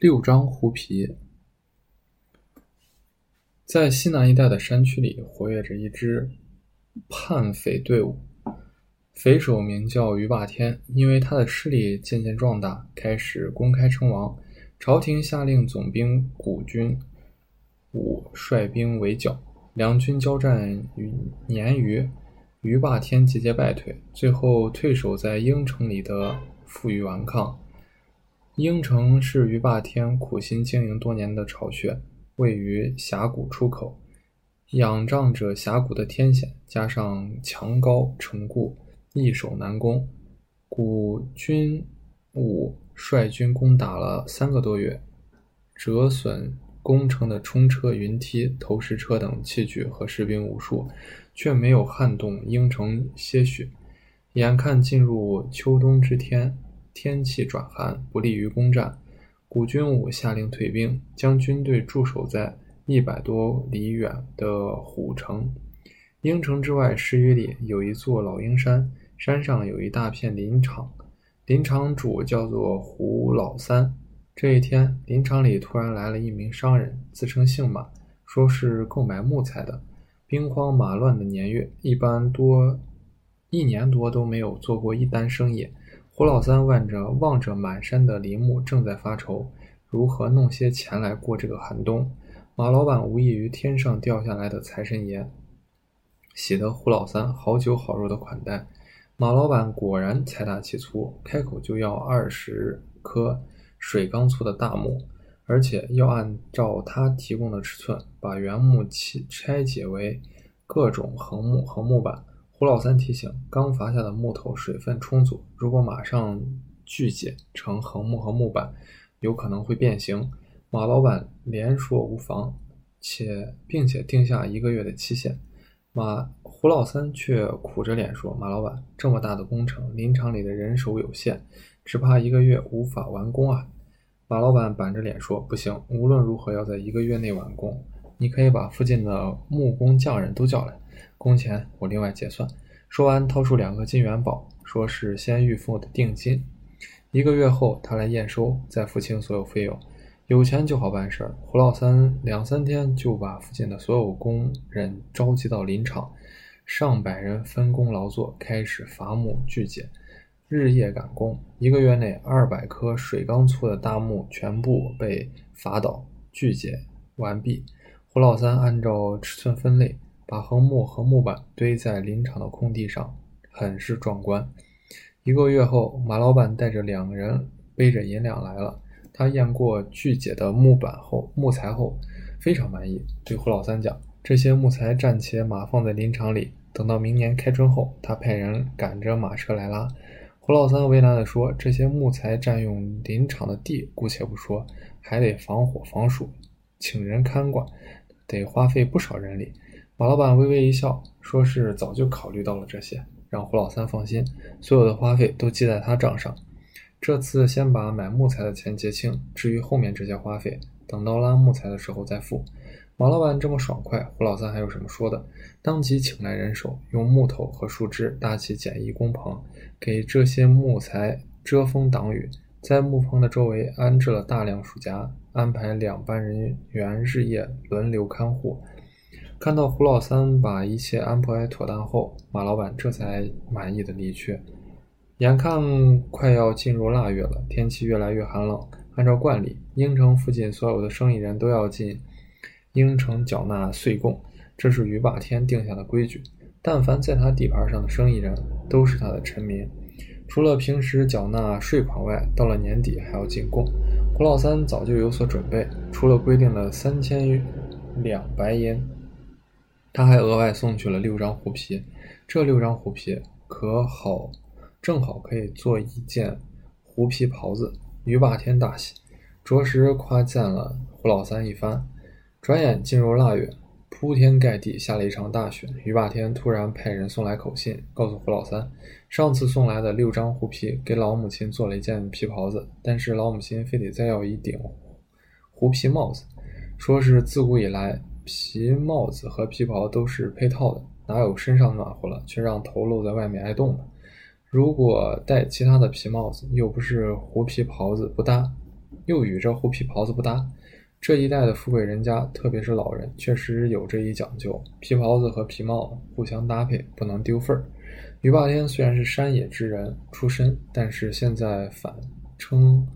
六张狐皮，在西南一带的山区里，活跃着一支叛匪队伍。匪首名叫于霸天，因为他的势力渐渐壮大，开始公开称王。朝廷下令总兵古军武率兵围剿，两军交战于年余，于霸天节节败退，最后退守在应城里的负隅顽抗。应城是于霸天苦心经营多年的巢穴，位于峡谷出口，仰仗着峡谷的天险，加上墙高城固，易守难攻。古军武率军攻打了三个多月，折损攻城的冲车、云梯、投石车等器具和士兵无数，却没有撼动应城些许。眼看进入秋冬之天。天气转寒，不利于攻战。古军武下令退兵，将军队驻守在一百多里远的虎城。鹰城之外十余里有一座老鹰山，山上有一大片林场，林场主叫做胡老三。这一天，林场里突然来了一名商人，自称姓马，说是购买木材的。兵荒马乱的年月，一般多一年多都没有做过一单生意。胡老三望着望着满山的林木，正在发愁如何弄些钱来过这个寒冬。马老板无异于天上掉下来的财神爷，喜得胡老三好酒好肉的款待。马老板果然财大气粗，开口就要二十棵水缸粗的大木，而且要按照他提供的尺寸，把原木切拆解为各种横木、横木板。胡老三提醒：刚伐下的木头水分充足，如果马上锯解成横木和木板，有可能会变形。马老板连说无妨，且并且定下一个月的期限。马胡老三却苦着脸说：“马老板，这么大的工程，林场里的人手有限，只怕一个月无法完工啊。”马老板板着脸说：“不行，无论如何要在一个月内完工。你可以把附近的木工匠人都叫来。”工钱我另外结算。说完，掏出两个金元宝，说是先预付的定金。一个月后，他来验收，再付清所有费用。有钱就好办事儿。胡老三两三天就把附近的所有工人召集到林场，上百人分工劳作，开始伐木锯解，日夜赶工。一个月内，二百棵水缸粗的大木全部被伐倒、锯解完毕。胡老三按照尺寸分类。把横木和木板堆在林场的空地上，很是壮观。一个月后，马老板带着两人背着银两来了。他验过巨解的木板后，木材后非常满意，对胡老三讲：“这些木材暂且码放在林场里，等到明年开春后，他派人赶着马车来拉。”胡老三为难地说：“这些木材占用林场的地，姑且不说，还得防火防暑，请人看管，得花费不少人力。”马老板微微一笑，说是早就考虑到了这些，让胡老三放心，所有的花费都记在他账上。这次先把买木材的钱结清，至于后面这些花费，等到拉木材的时候再付。马老板这么爽快，胡老三还有什么说的？当即请来人手，用木头和树枝搭起简易工棚，给这些木材遮风挡雨，在木棚的周围安置了大量树夹，安排两班人员日夜轮流看护。看到胡老三把一切安排妥当后，马老板这才满意的离去。眼看快要进入腊月了，天气越来越寒冷。按照惯例，应城附近所有的生意人都要进应城缴纳岁贡，这是于霸天定下的规矩。但凡在他地盘上的生意人，都是他的臣民。除了平时缴纳税款外，到了年底还要进贡。胡老三早就有所准备，除了规定的三千两白银。他还额外送去了六张虎皮，这六张虎皮可好，正好可以做一件狐皮袍子。于霸天大喜，着实夸赞了胡老三一番。转眼进入腊月，铺天盖地下了一场大雪。于霸天突然派人送来口信，告诉胡老三，上次送来的六张狐皮给老母亲做了一件皮袍子，但是老母亲非得再要一顶狐皮帽子，说是自古以来。皮帽子和皮袍都是配套的，哪有身上暖和了却让头露在外面挨冻的？如果戴其他的皮帽子，又不是狐皮袍子不搭，又与这狐皮袍子不搭。这一代的富贵人家，特别是老人，确实有这一讲究：皮袍子和皮帽互相搭配，不能丢份儿。于霸天虽然是山野之人出身，但是现在反称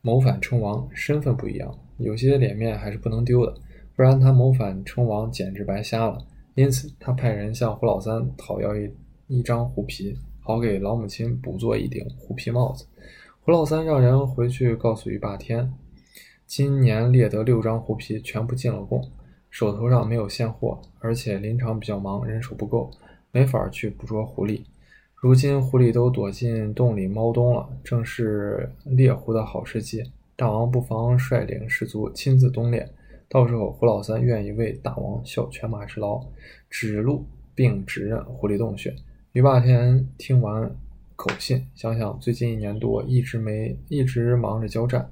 谋反称王，身份不一样，有些脸面还是不能丢的，不然他谋反称王简直白瞎了。因此，他派人向胡老三讨要一一张狐皮，好给老母亲补做一顶狐皮帽子。胡老三让人回去告诉于霸天。今年猎得六张狐皮，全部进了贡，手头上没有现货，而且林场比较忙，人手不够，没法去捕捉狐狸。如今狐狸都躲进洞里猫冬了，正是猎狐的好时机。大王不妨率领士卒亲自东猎，到时候胡老三愿意为大王效犬马之劳，指路并指认狐狸洞穴。于霸天听完口信，想想最近一年多一直没一直忙着交战。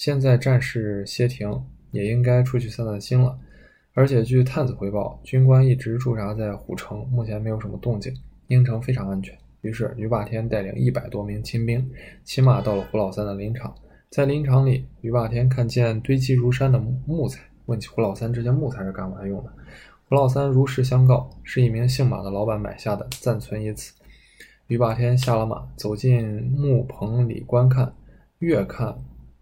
现在战事歇停，也应该出去散散心了。而且据探子回报，军官一直驻扎在虎城，目前没有什么动静，应城非常安全。于是于霸天带领一百多名亲兵，骑马到了胡老三的林场。在林场里，于霸天看见堆积如山的木材，问起胡老三这些木材是干嘛用的。胡老三如实相告，是一名姓马的老板买下的，暂存于此。于霸天下了马，走进木棚里观看，越看。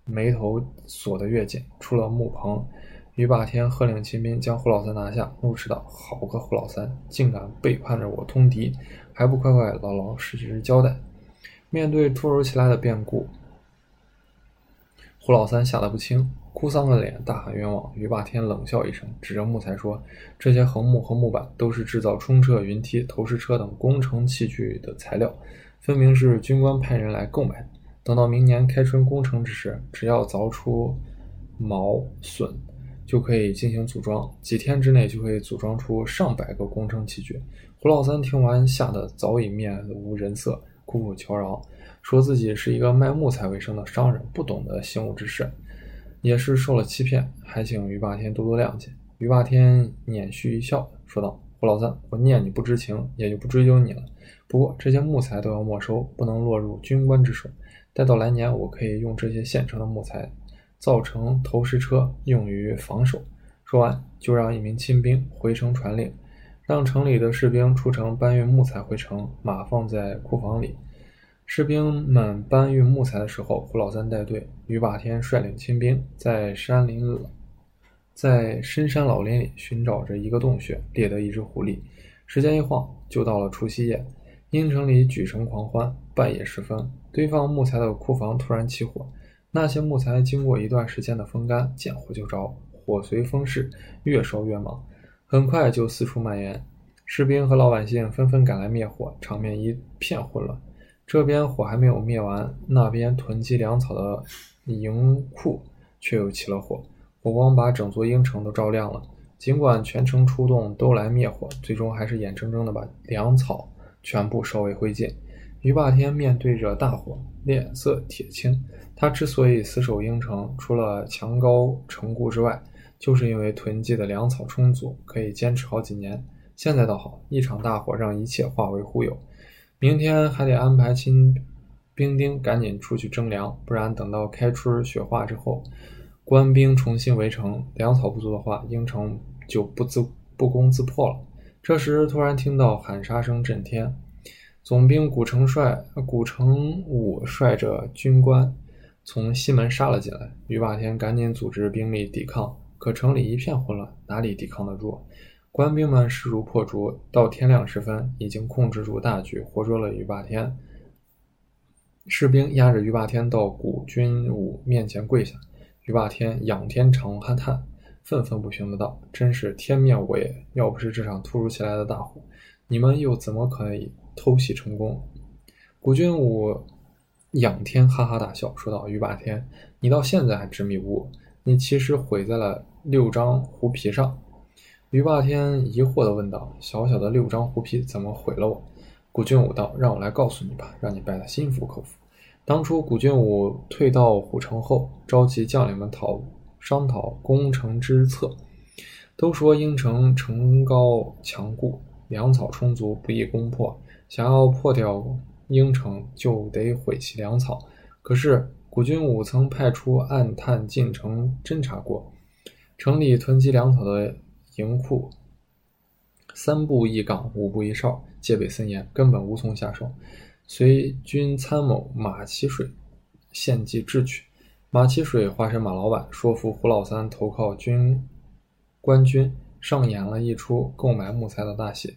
眉头锁得越紧，出了木棚，于霸天喝令亲兵将胡老三拿下，怒斥道：“好个胡老三，竟敢背叛着我通敌，还不快快老老实实交代！”面对突如其来的变故，胡老三吓得不轻，哭丧着脸大喊冤枉。于霸天冷笑一声，指着木材说：“这些横木和木板都是制造冲车、云梯、投石车等工程器具的材料，分明是军官派人来购买。”等到明年开春工程之时，只要凿出毛笋，就可以进行组装。几天之内就可以组装出上百个工程器具。胡老三听完，吓得早已面无人色，苦苦求饶，说自己是一个卖木材为生的商人，不懂得行武之事，也是受了欺骗，还请于霸天多多谅解。于霸天捻须一笑，说道：“胡老三，我念你不知情，也就不追究你了。不过这些木材都要没收，不能落入军官之手。”待到来年，我可以用这些现成的木材造成投石车，用于防守。说完，就让一名亲兵回城传令，让城里的士兵出城搬运木材回城，马放在库房里。士兵们搬运木材的时候，胡老三带队，于霸天率领亲兵在山林、在深山老林里寻找着一个洞穴，猎得一只狐狸。时间一晃，就到了除夕夜。阴城里举城狂欢，半夜时分，堆放木材的库房突然起火。那些木材经过一段时间的风干，见火就着，火随风势，越烧越猛，很快就四处蔓延。士兵和老百姓纷纷赶来灭火，场面一片混乱。这边火还没有灭完，那边囤积粮草的营库却又起了火，火光把整座阴城都照亮了。尽管全城出动都来灭火，最终还是眼睁睁地把粮草。全部烧为灰烬。于霸天面对着大火，脸色铁青。他之所以死守应城，除了墙高城固之外，就是因为囤积的粮草充足，可以坚持好几年。现在倒好，一场大火让一切化为乌有。明天还得安排亲兵丁赶紧出去征粮，不然等到开春雪化之后，官兵重新围城，粮草不足的话，应城就不自不攻自破了。这时，突然听到喊杀声震天，总兵古成帅、古成武率着军官从西门杀了进来。于霸天赶紧组织兵力抵抗，可城里一片混乱，哪里抵抗得住？官兵们势如破竹，到天亮时分，已经控制住大局，活捉了于霸天。士兵押着于霸天到古军武面前跪下，于霸天仰天长叹。愤愤不平的道：“真是天灭我也！要不是这场突如其来的大火，你们又怎么可以偷袭成功？”古俊武仰天哈哈大笑，说道：“于霸天，你到现在还执迷不悟，你其实毁在了六张狐皮上。”于霸天疑惑地问道：“小小的六张狐皮怎么毁了我？”古俊武道：“让我来告诉你吧，让你败得心服口服。当初古俊武退到虎城后，召集将领们讨。”商讨攻城之策，都说应城城高墙固，粮草充足，不易攻破。想要破掉应城，就得毁其粮草。可是古军武曾派出暗探进城侦察过，城里囤积粮草的营库三步一岗，五步一哨，戒备森严，根本无从下手。随军参谋马其水献计智取，马其水化身马老板，说服胡老三投靠军官军，上演了一出购买木材的大戏。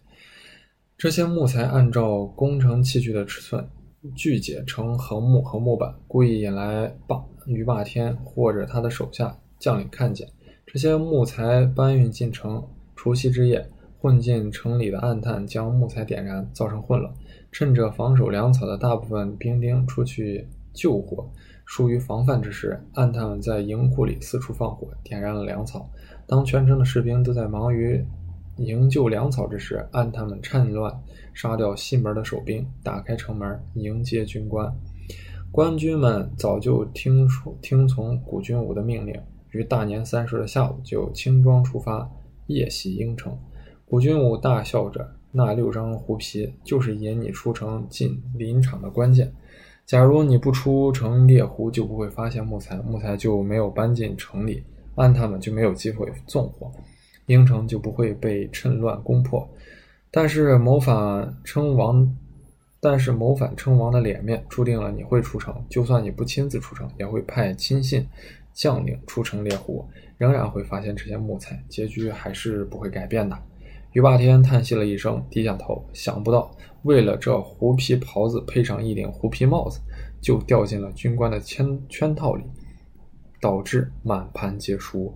这些木材按照工程器具的尺寸锯解成横木和木板，故意引来霸于霸天或者他的手下将领看见。这些木材搬运进城，除夕之夜，混进城里的暗探将木材点燃，造成混乱。趁着防守粮草的大部分兵丁出去救火，疏于防范之时，暗探们在营库里四处放火，点燃了粮草。当全城的士兵都在忙于营救粮草之时，暗探们趁乱杀掉西门的守兵，打开城门迎接军官。官军们早就听说听从古军武的命令，于大年三十的下午就轻装出发，夜袭应城。古军武大笑着。那六张胡皮就是引你出城进林场的关键。假如你不出城猎狐，就不会发现木材，木材就没有搬进城里，暗探们就没有机会纵火，应城就不会被趁乱攻破。但是谋反称王，但是谋反称王的脸面注定了你会出城，就算你不亲自出城，也会派亲信将领出城猎狐，仍然会发现这些木材，结局还是不会改变的。于霸天叹息了一声，低下头，想不到为了这狐皮袍子配上一顶狐皮帽子，就掉进了军官的圈圈套里，导致满盘皆输。